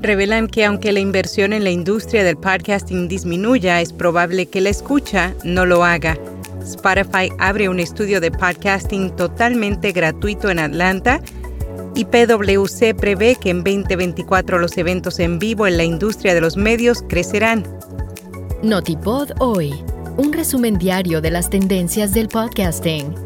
revelan que aunque la inversión en la industria del podcasting disminuya, es probable que la escucha no lo haga. Spotify abre un estudio de podcasting totalmente gratuito en Atlanta y PwC prevé que en 2024 los eventos en vivo en la industria de los medios crecerán. Notipod hoy, un resumen diario de las tendencias del podcasting.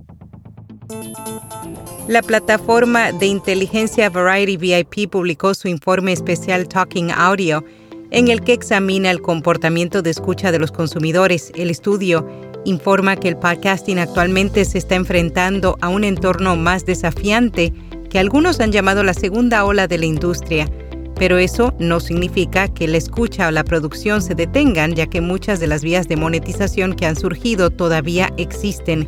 La plataforma de inteligencia Variety VIP publicó su informe especial Talking Audio, en el que examina el comportamiento de escucha de los consumidores. El estudio informa que el podcasting actualmente se está enfrentando a un entorno más desafiante que algunos han llamado la segunda ola de la industria pero eso no significa que la escucha o la producción se detengan, ya que muchas de las vías de monetización que han surgido todavía existen.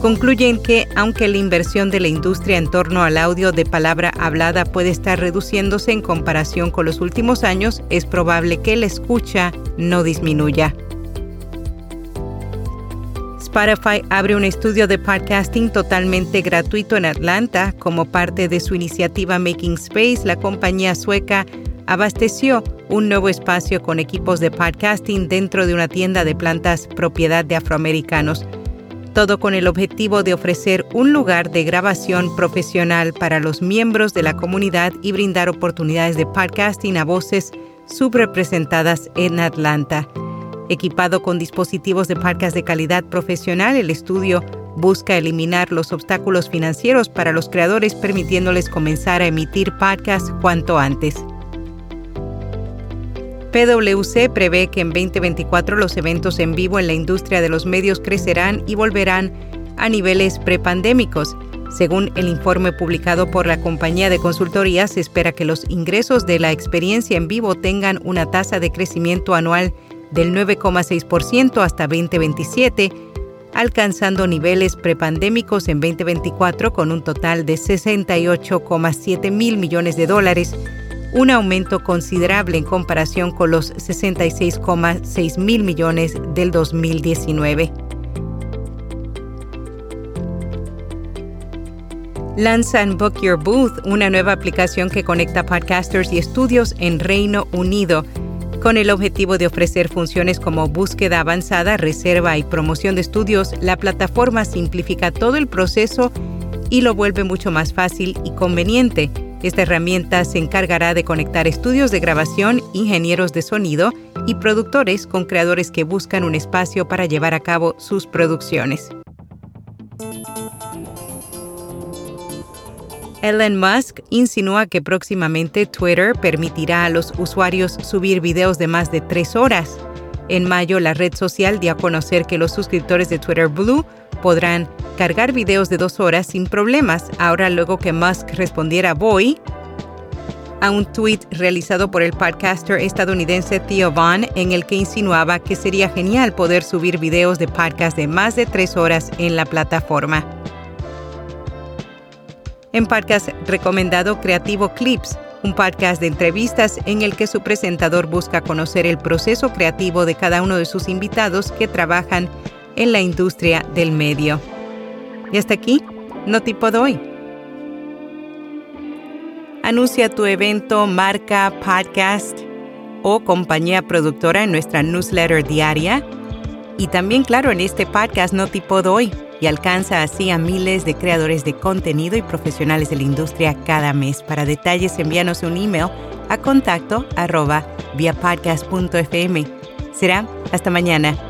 Concluyen que, aunque la inversión de la industria en torno al audio de palabra hablada puede estar reduciéndose en comparación con los últimos años, es probable que la escucha no disminuya. Spotify abre un estudio de podcasting totalmente gratuito en Atlanta. Como parte de su iniciativa Making Space, la compañía sueca abasteció un nuevo espacio con equipos de podcasting dentro de una tienda de plantas propiedad de afroamericanos. Todo con el objetivo de ofrecer un lugar de grabación profesional para los miembros de la comunidad y brindar oportunidades de podcasting a voces subrepresentadas en Atlanta. Equipado con dispositivos de podcast de calidad profesional, el estudio busca eliminar los obstáculos financieros para los creadores, permitiéndoles comenzar a emitir podcasts cuanto antes. PwC prevé que en 2024 los eventos en vivo en la industria de los medios crecerán y volverán a niveles prepandémicos. Según el informe publicado por la compañía de consultoría, se espera que los ingresos de la experiencia en vivo tengan una tasa de crecimiento anual del 9,6% hasta 2027, alcanzando niveles prepandémicos en 2024 con un total de 68,7 mil millones de dólares, un aumento considerable en comparación con los 66,6 mil millones del 2019. Lanzan Book Your Booth, una nueva aplicación que conecta podcasters y estudios en Reino Unido con el objetivo de ofrecer funciones como búsqueda avanzada, reserva y promoción de estudios, la plataforma simplifica todo el proceso y lo vuelve mucho más fácil y conveniente. Esta herramienta se encargará de conectar estudios de grabación, ingenieros de sonido y productores con creadores que buscan un espacio para llevar a cabo sus producciones. Elon Musk insinúa que próximamente Twitter permitirá a los usuarios subir videos de más de tres horas. En mayo, la red social dio a conocer que los suscriptores de Twitter Blue podrán cargar videos de dos horas sin problemas. Ahora, luego que Musk respondiera voy a un tweet realizado por el podcaster estadounidense Theo Vaughn en el que insinuaba que sería genial poder subir videos de podcast de más de tres horas en la plataforma en podcast recomendado Creativo Clips, un podcast de entrevistas en el que su presentador busca conocer el proceso creativo de cada uno de sus invitados que trabajan en la industria del medio. Y hasta aquí, no tipo doy. Anuncia tu evento, marca, podcast o compañía productora en nuestra newsletter diaria. Y también, claro, en este podcast No Tipo Doy y alcanza así a miles de creadores de contenido y profesionales de la industria cada mes. Para detalles, envíanos un email a contacto arroba via. Será hasta mañana.